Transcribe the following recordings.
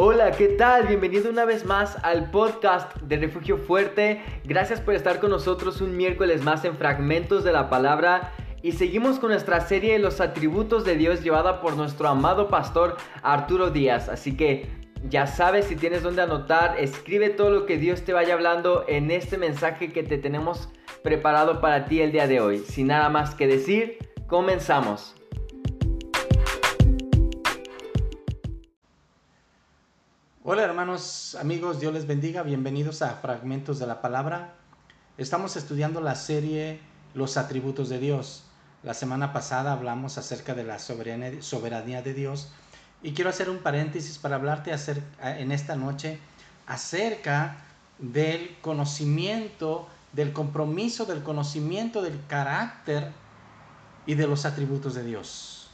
Hola, ¿qué tal? Bienvenido una vez más al podcast de Refugio Fuerte. Gracias por estar con nosotros un miércoles más en Fragmentos de la Palabra. Y seguimos con nuestra serie de los atributos de Dios llevada por nuestro amado pastor Arturo Díaz. Así que ya sabes, si tienes donde anotar, escribe todo lo que Dios te vaya hablando en este mensaje que te tenemos preparado para ti el día de hoy. Sin nada más que decir, comenzamos. Hola hermanos, amigos, Dios les bendiga, bienvenidos a Fragmentos de la Palabra. Estamos estudiando la serie Los atributos de Dios. La semana pasada hablamos acerca de la soberanía de Dios y quiero hacer un paréntesis para hablarte en esta noche acerca del conocimiento, del compromiso, del conocimiento del carácter y de los atributos de Dios.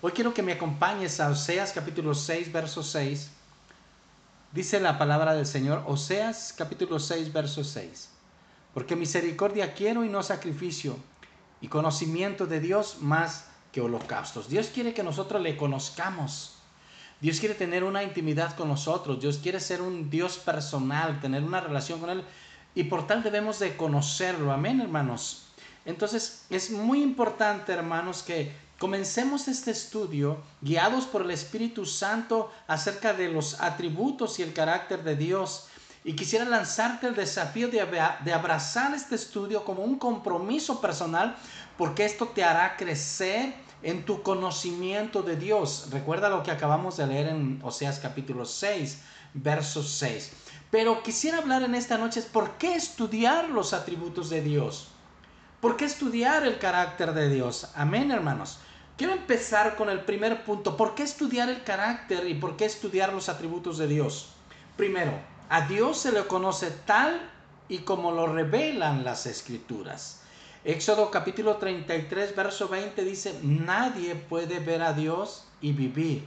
Hoy quiero que me acompañes a Oseas capítulo 6, verso 6 Dice la palabra del Señor, Oseas capítulo 6, verso 6. Porque misericordia quiero y no sacrificio, y conocimiento de Dios más que holocaustos. Dios quiere que nosotros le conozcamos. Dios quiere tener una intimidad con nosotros. Dios quiere ser un Dios personal, tener una relación con Él. Y por tal debemos de conocerlo. Amén, hermanos. Entonces es muy importante, hermanos, que Comencemos este estudio guiados por el Espíritu Santo acerca de los atributos y el carácter de Dios. Y quisiera lanzarte el desafío de, abrazar este estudio como un compromiso personal porque esto te hará crecer en tu conocimiento de Dios. Recuerda lo que acabamos de leer en Oseas capítulo 6, verso 6. Pero quisiera hablar en esta noche es por qué estudiar los atributos de Dios. ¿Por qué estudiar el carácter de Dios? Amén, hermanos. Quiero empezar con el primer punto. ¿Por qué estudiar el carácter y por qué estudiar los atributos de Dios? Primero, a Dios se le conoce tal y como lo revelan las escrituras. Éxodo capítulo 33, verso 20 dice, nadie puede ver a Dios y vivir.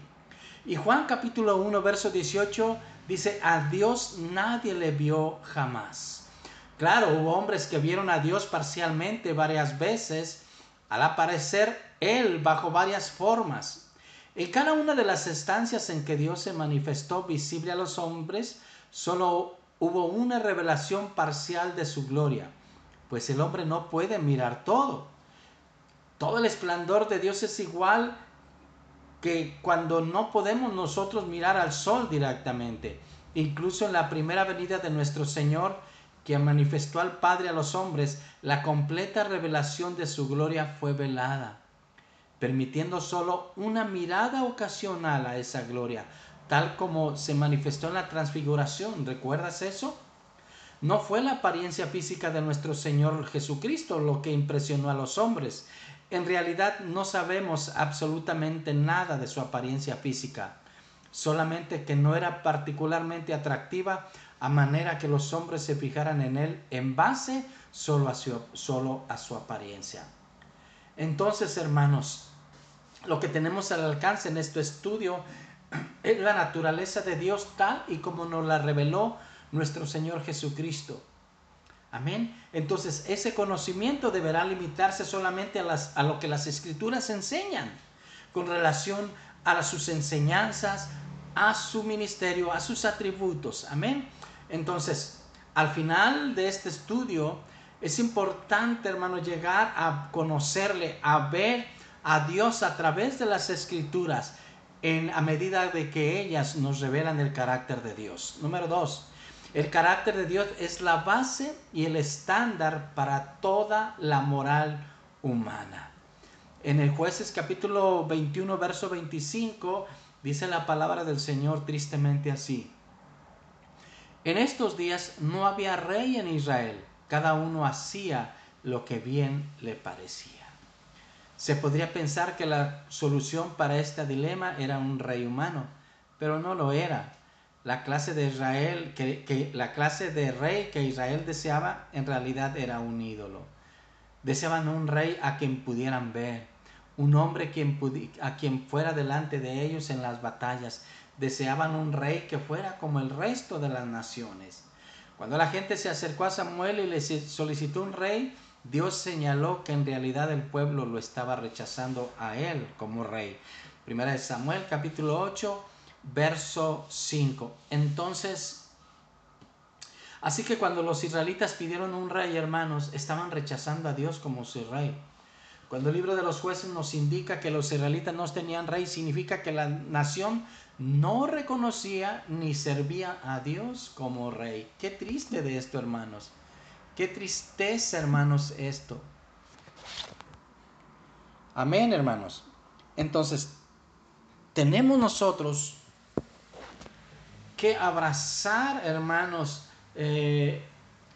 Y Juan capítulo 1, verso 18 dice, a Dios nadie le vio jamás. Claro, hubo hombres que vieron a Dios parcialmente varias veces, al aparecer Él bajo varias formas. En cada una de las estancias en que Dios se manifestó visible a los hombres, solo hubo una revelación parcial de su gloria, pues el hombre no puede mirar todo. Todo el esplendor de Dios es igual que cuando no podemos nosotros mirar al sol directamente. Incluso en la primera venida de nuestro Señor, que manifestó al Padre a los hombres, la completa revelación de su gloria fue velada, permitiendo solo una mirada ocasional a esa gloria, tal como se manifestó en la transfiguración. ¿Recuerdas eso? No fue la apariencia física de nuestro Señor Jesucristo lo que impresionó a los hombres. En realidad no sabemos absolutamente nada de su apariencia física, solamente que no era particularmente atractiva a manera que los hombres se fijaran en él en base solo a su, solo a su apariencia. Entonces, hermanos, lo que tenemos al alcance en este estudio es la naturaleza de Dios tal y como nos la reveló nuestro Señor Jesucristo. Amén. Entonces, ese conocimiento deberá limitarse solamente a, las, a lo que las escrituras enseñan con relación a sus enseñanzas, a su ministerio, a sus atributos. Amén. Entonces, al final de este estudio, es importante, hermano, llegar a conocerle, a ver a Dios a través de las escrituras, en, a medida de que ellas nos revelan el carácter de Dios. Número dos, el carácter de Dios es la base y el estándar para toda la moral humana. En el jueces capítulo 21, verso 25, dice la palabra del Señor tristemente así. En estos días no había rey en Israel, cada uno hacía lo que bien le parecía. Se podría pensar que la solución para este dilema era un rey humano, pero no lo era. La clase de Israel, la clase de rey que Israel deseaba, en realidad era un ídolo. Deseaban un rey a quien pudieran ver, un hombre a quien fuera delante de ellos en las batallas, deseaban un rey que fuera como el resto de las naciones. Cuando la gente se acercó a Samuel y le solicitó un rey, Dios señaló que en realidad el pueblo lo estaba rechazando a él como rey. Primera de Samuel capítulo 8, verso 5. Entonces, así que cuando los israelitas pidieron un rey, hermanos, estaban rechazando a Dios como su rey. Cuando el libro de los jueces nos indica que los israelitas no tenían rey, significa que la nación no reconocía ni servía a Dios como rey. Qué triste de esto, hermanos. Qué tristeza, hermanos, esto. Amén, hermanos. Entonces, tenemos nosotros que abrazar, hermanos, eh,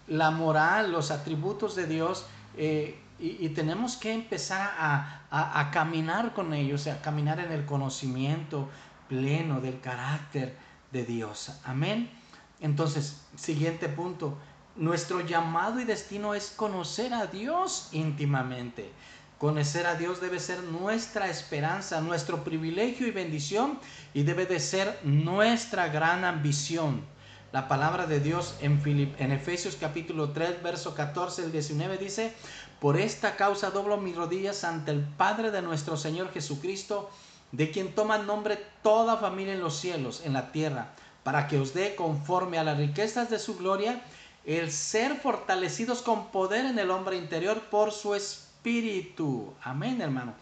la moral, los atributos de Dios, eh, y, tenemos que empezar a, caminar con ellos, a caminar en el conocimiento pleno del carácter de Dios. Amén. Entonces, siguiente punto. Nuestro llamado y destino es conocer a Dios íntimamente. Conocer a Dios debe ser nuestra esperanza, nuestro privilegio y bendición y debe de ser nuestra gran ambición. La palabra de Dios en, en Efesios capítulo 3, verso 14 al 19 dice, por esta causa doblo mis rodillas ante el Padre de nuestro Señor Jesucristo, de quien toma nombre toda familia en los cielos, en la tierra, para que os dé conforme a las riquezas de su gloria, el ser fortalecidos con poder en el hombre interior por su espíritu. Amén, hermano.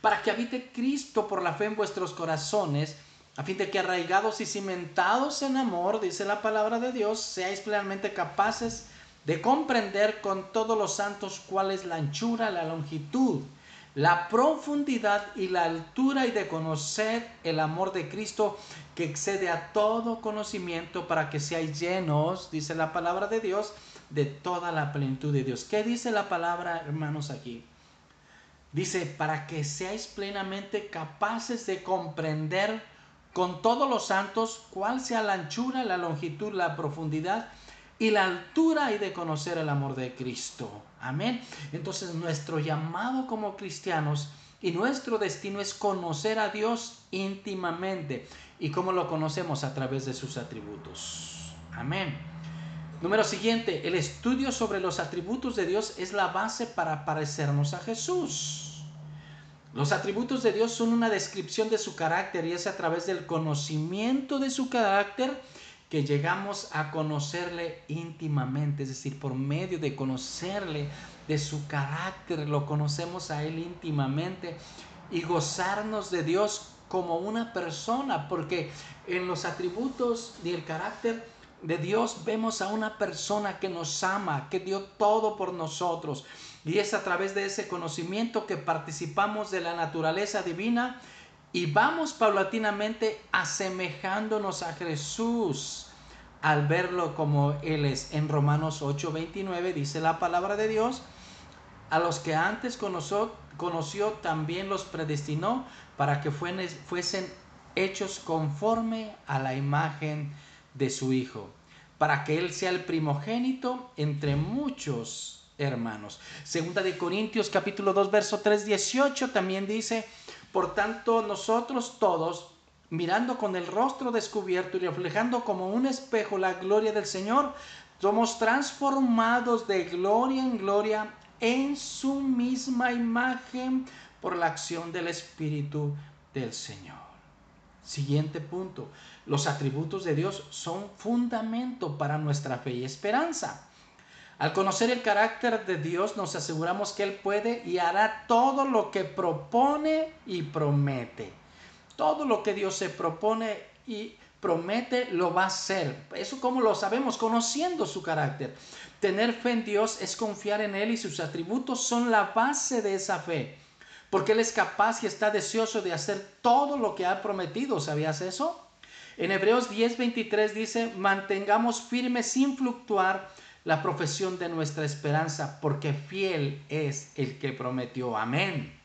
Para que habite Cristo por la fe en vuestros corazones, a fin de que arraigados y cimentados en amor, dice la palabra de Dios, seáis plenamente capaces de comprender con todos los santos cuál es la anchura, la longitud, la profundidad y la altura y de conocer el amor de Cristo que excede a todo conocimiento para que seáis llenos, dice la palabra de Dios, de toda la plenitud de Dios. ¿Qué dice la palabra, hermanos, aquí? Dice, para que seáis plenamente capaces de comprender con todos los santos cuál sea la anchura, la longitud, la profundidad y la altura y de conocer el amor de Cristo. Amén. Entonces nuestro llamado como cristianos y nuestro destino es conocer a Dios íntimamente. ¿Y cómo lo conocemos? A través de sus atributos. Amén. Número siguiente, el estudio sobre los atributos de Dios es la base para parecernos a Jesús. Los atributos de Dios son una descripción de su carácter y es a través del conocimiento de su carácter que llegamos a conocerle íntimamente, es decir, por medio de conocerle, de su carácter, lo conocemos a Él íntimamente y gozarnos de Dios como una persona, porque en los atributos y el carácter de Dios vemos a una persona que nos ama, que dio todo por nosotros. Y es a través de ese conocimiento que participamos de la naturaleza divina y vamos paulatinamente asemejándonos a Jesús al verlo como Él es. En Romanos 8:29 dice la palabra de Dios, a los que antes conoció, conoció también los predestinó para que fuesen hechos conforme a la imagen de su Hijo, para que Él sea el primogénito entre muchos hermanos. Segunda de Corintios capítulo 2 verso 3 18 también dice, por tanto, nosotros todos, mirando con el rostro descubierto y reflejando como un espejo la gloria del Señor, somos transformados de gloria en gloria en su misma imagen por la acción del Espíritu del Señor. Siguiente punto. Los atributos de Dios son fundamento para nuestra fe y esperanza. Al conocer el carácter de Dios nos aseguramos que Él puede y hará todo lo que propone y promete. Todo lo que Dios se propone y promete lo va a hacer. Eso como lo sabemos, conociendo su carácter. Tener fe en Dios es confiar en Él y sus atributos son la base de esa fe. Porque Él es capaz y está deseoso de hacer todo lo que ha prometido. ¿Sabías eso? En Hebreos 10:23 dice, mantengamos firmes sin fluctuar la profesión de nuestra esperanza, porque fiel es el que prometió. Amén.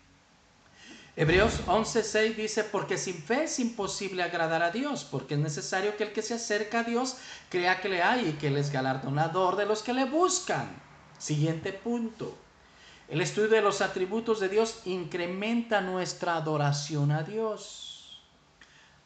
Hebreos 11:6 dice, porque sin fe es imposible agradar a Dios, porque es necesario que el que se acerca a Dios crea que le hay y que Él es galardonador de los que le buscan. Siguiente punto. El estudio de los atributos de Dios incrementa nuestra adoración a Dios.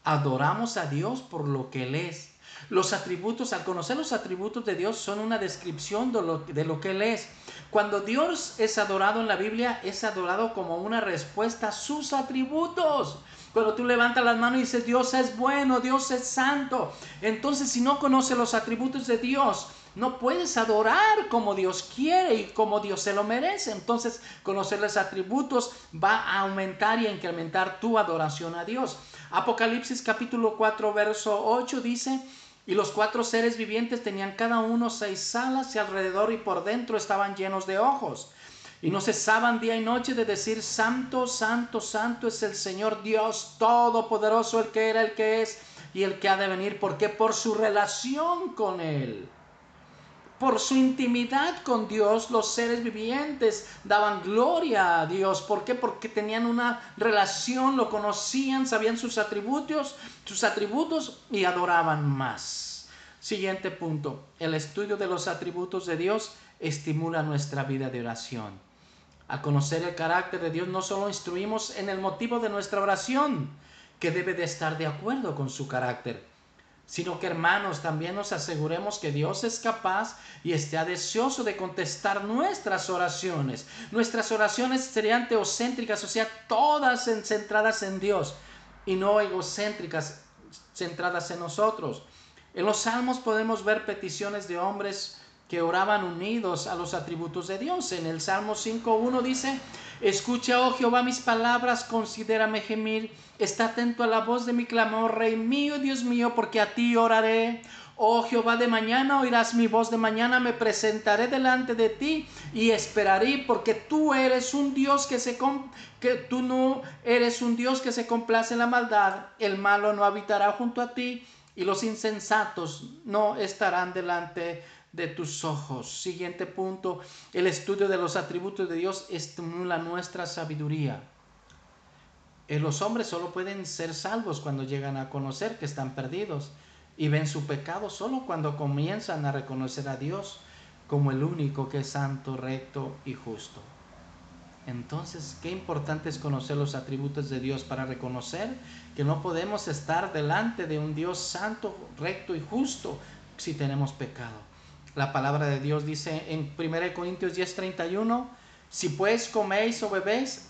Adoramos a Dios por lo que Él es los atributos, al conocer los atributos de Dios, son una descripción de lo, de lo que Él es. Cuando Dios es adorado en la Biblia, es adorado como una respuesta a sus atributos. Cuando tú levantas las manos y dices, Dios es bueno, Dios es santo. Entonces, si no conoces los atributos de Dios, no puedes adorar como Dios quiere y como Dios se lo merece. Entonces, conocer los atributos va a aumentar y incrementar tu adoración a Dios. Apocalipsis capítulo 4, verso 8 dice, y los cuatro seres vivientes tenían cada uno seis salas y alrededor y por dentro estaban llenos de ojos. Y no cesaban día y noche de decir, Santo, Santo, Santo es el Señor Dios Todopoderoso, el que era, el que es y el que ha de venir. porque Por su relación con Él. Por su intimidad con Dios, los seres vivientes daban gloria a Dios. ¿Por qué? Porque tenían una relación, lo conocían, sabían sus atributos, sus atributos y adoraban más. Siguiente punto. El estudio de los atributos de Dios estimula nuestra vida de oración. Al conocer el carácter de Dios no solo instruimos en el motivo de nuestra oración, que debe de estar de acuerdo con su carácter, sino que hermanos también nos aseguremos que Dios es capaz y está deseoso de contestar nuestras oraciones. Nuestras oraciones serían teocéntricas, o sea, todas centradas en Dios y no egocéntricas, centradas en nosotros. En los salmos podemos ver peticiones de hombres que oraban unidos a los atributos de Dios. En el Salmo 5.1 dice, escucha, oh Jehová, mis palabras, considérame gemir, está atento a la voz de mi clamor, Rey mío, Dios mío, porque a ti oraré. Oh Jehová, de mañana oirás mi voz, de mañana me presentaré delante de ti y esperaré, porque tú eres un Dios que se que tú no eres un Dios que se complace en la maldad, el malo no habitará junto a ti y los insensatos no estarán delante de tus ojos. Siguiente punto, el estudio de los atributos de Dios estimula nuestra sabiduría. Eh, los hombres solo pueden ser salvos cuando llegan a conocer que están perdidos y ven su pecado solo cuando comienzan a reconocer a Dios como el único que es santo, recto y justo. Entonces, qué importante es conocer los atributos de Dios para reconocer que no podemos estar delante de un Dios santo, recto y justo si tenemos pecado. La palabra de Dios dice en 1 Corintios 10:31, si pues coméis o bebéis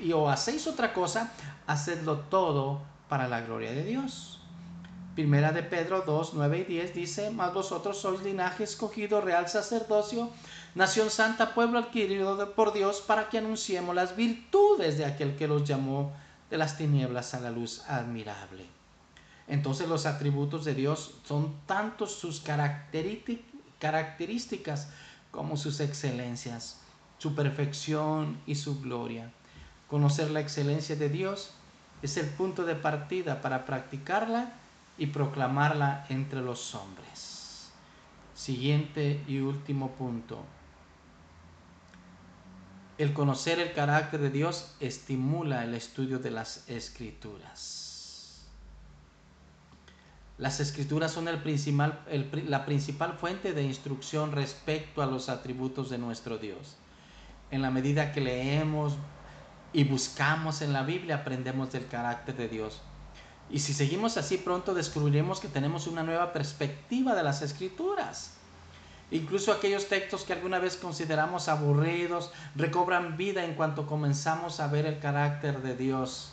y o hacéis otra cosa, hacedlo todo para la gloria de Dios. Primera de Pedro 2, 9 y 10 dice, mas vosotros sois linaje escogido, real sacerdocio, nación santa, pueblo adquirido por Dios, para que anunciemos las virtudes de aquel que los llamó de las tinieblas a la luz admirable. Entonces los atributos de Dios son tantos sus características, características como sus excelencias, su perfección y su gloria. Conocer la excelencia de Dios es el punto de partida para practicarla y proclamarla entre los hombres. Siguiente y último punto. El conocer el carácter de Dios estimula el estudio de las escrituras. Las escrituras son principal, la principal fuente de instrucción respecto a los atributos de nuestro Dios. En la medida que leemos y buscamos en la Biblia, aprendemos del carácter de Dios. Y si seguimos así, pronto descubriremos que tenemos una nueva perspectiva de las escrituras. Incluso aquellos textos que alguna vez consideramos aburridos recobran vida en cuanto comenzamos a ver el carácter de Dios,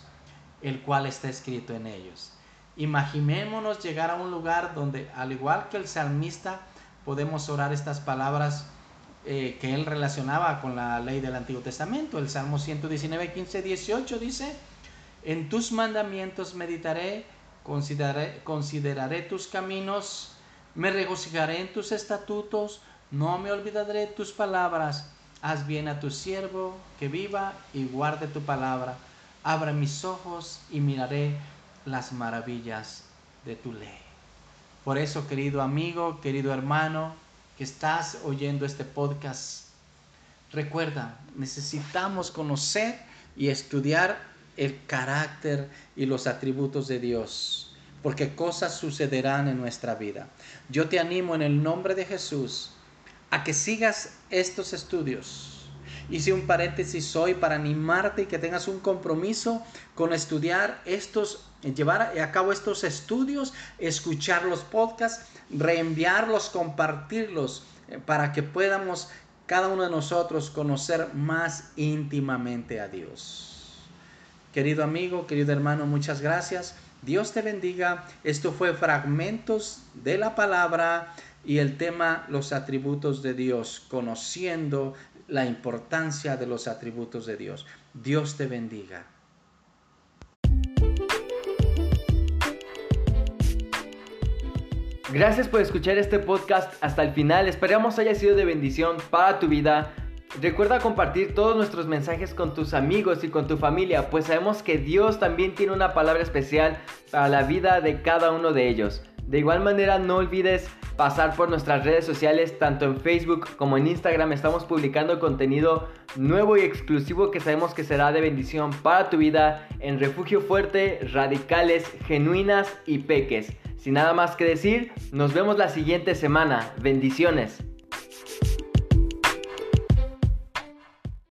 el cual está escrito en ellos. Imaginémonos llegar a un lugar donde, al igual que el salmista, podemos orar estas palabras eh, que él relacionaba con la ley del Antiguo Testamento. El Salmo 119, 15, 18 dice, en tus mandamientos meditaré, consideraré, tus caminos, me regocijaré en tus estatutos, no me olvidaré tus palabras. Haz bien a tu siervo, que viva y guarde tu palabra. Abra mis ojos y miraré las maravillas de tu ley. Por eso, querido amigo, querido hermano, que estás oyendo este podcast, recuerda, necesitamos conocer y estudiar el carácter y los atributos de Dios, porque cosas sucederán en nuestra vida. Yo te animo en el nombre de Jesús a que sigas estos estudios Hice un paréntesis hoy para animarte y que tengas un compromiso con estudiar estos, llevar a cabo estos estudios, escuchar los podcasts, reenviarlos, compartirlos, eh, para que podamos cada uno de nosotros conocer más íntimamente a Dios. Querido amigo, querido hermano, muchas gracias. Dios te bendiga. Esto fue fragmentos de la palabra y el tema los atributos de Dios, conociendo la importancia de los atributos de Dios. Dios te bendiga. Gracias por escuchar este podcast hasta el final. Esperamos haya sido de bendición para tu vida. Recuerda compartir todos nuestros mensajes con tus amigos y con tu familia, pues sabemos que Dios también tiene una palabra especial para la vida de cada uno de ellos. De igual manera, no olvides pasar por nuestras redes sociales, tanto en Facebook como en Instagram. Estamos publicando contenido nuevo y exclusivo que sabemos que será de bendición para tu vida en Refugio Fuerte, Radicales, Genuinas y Peques. Sin nada más que decir, nos vemos la siguiente semana. Bendiciones.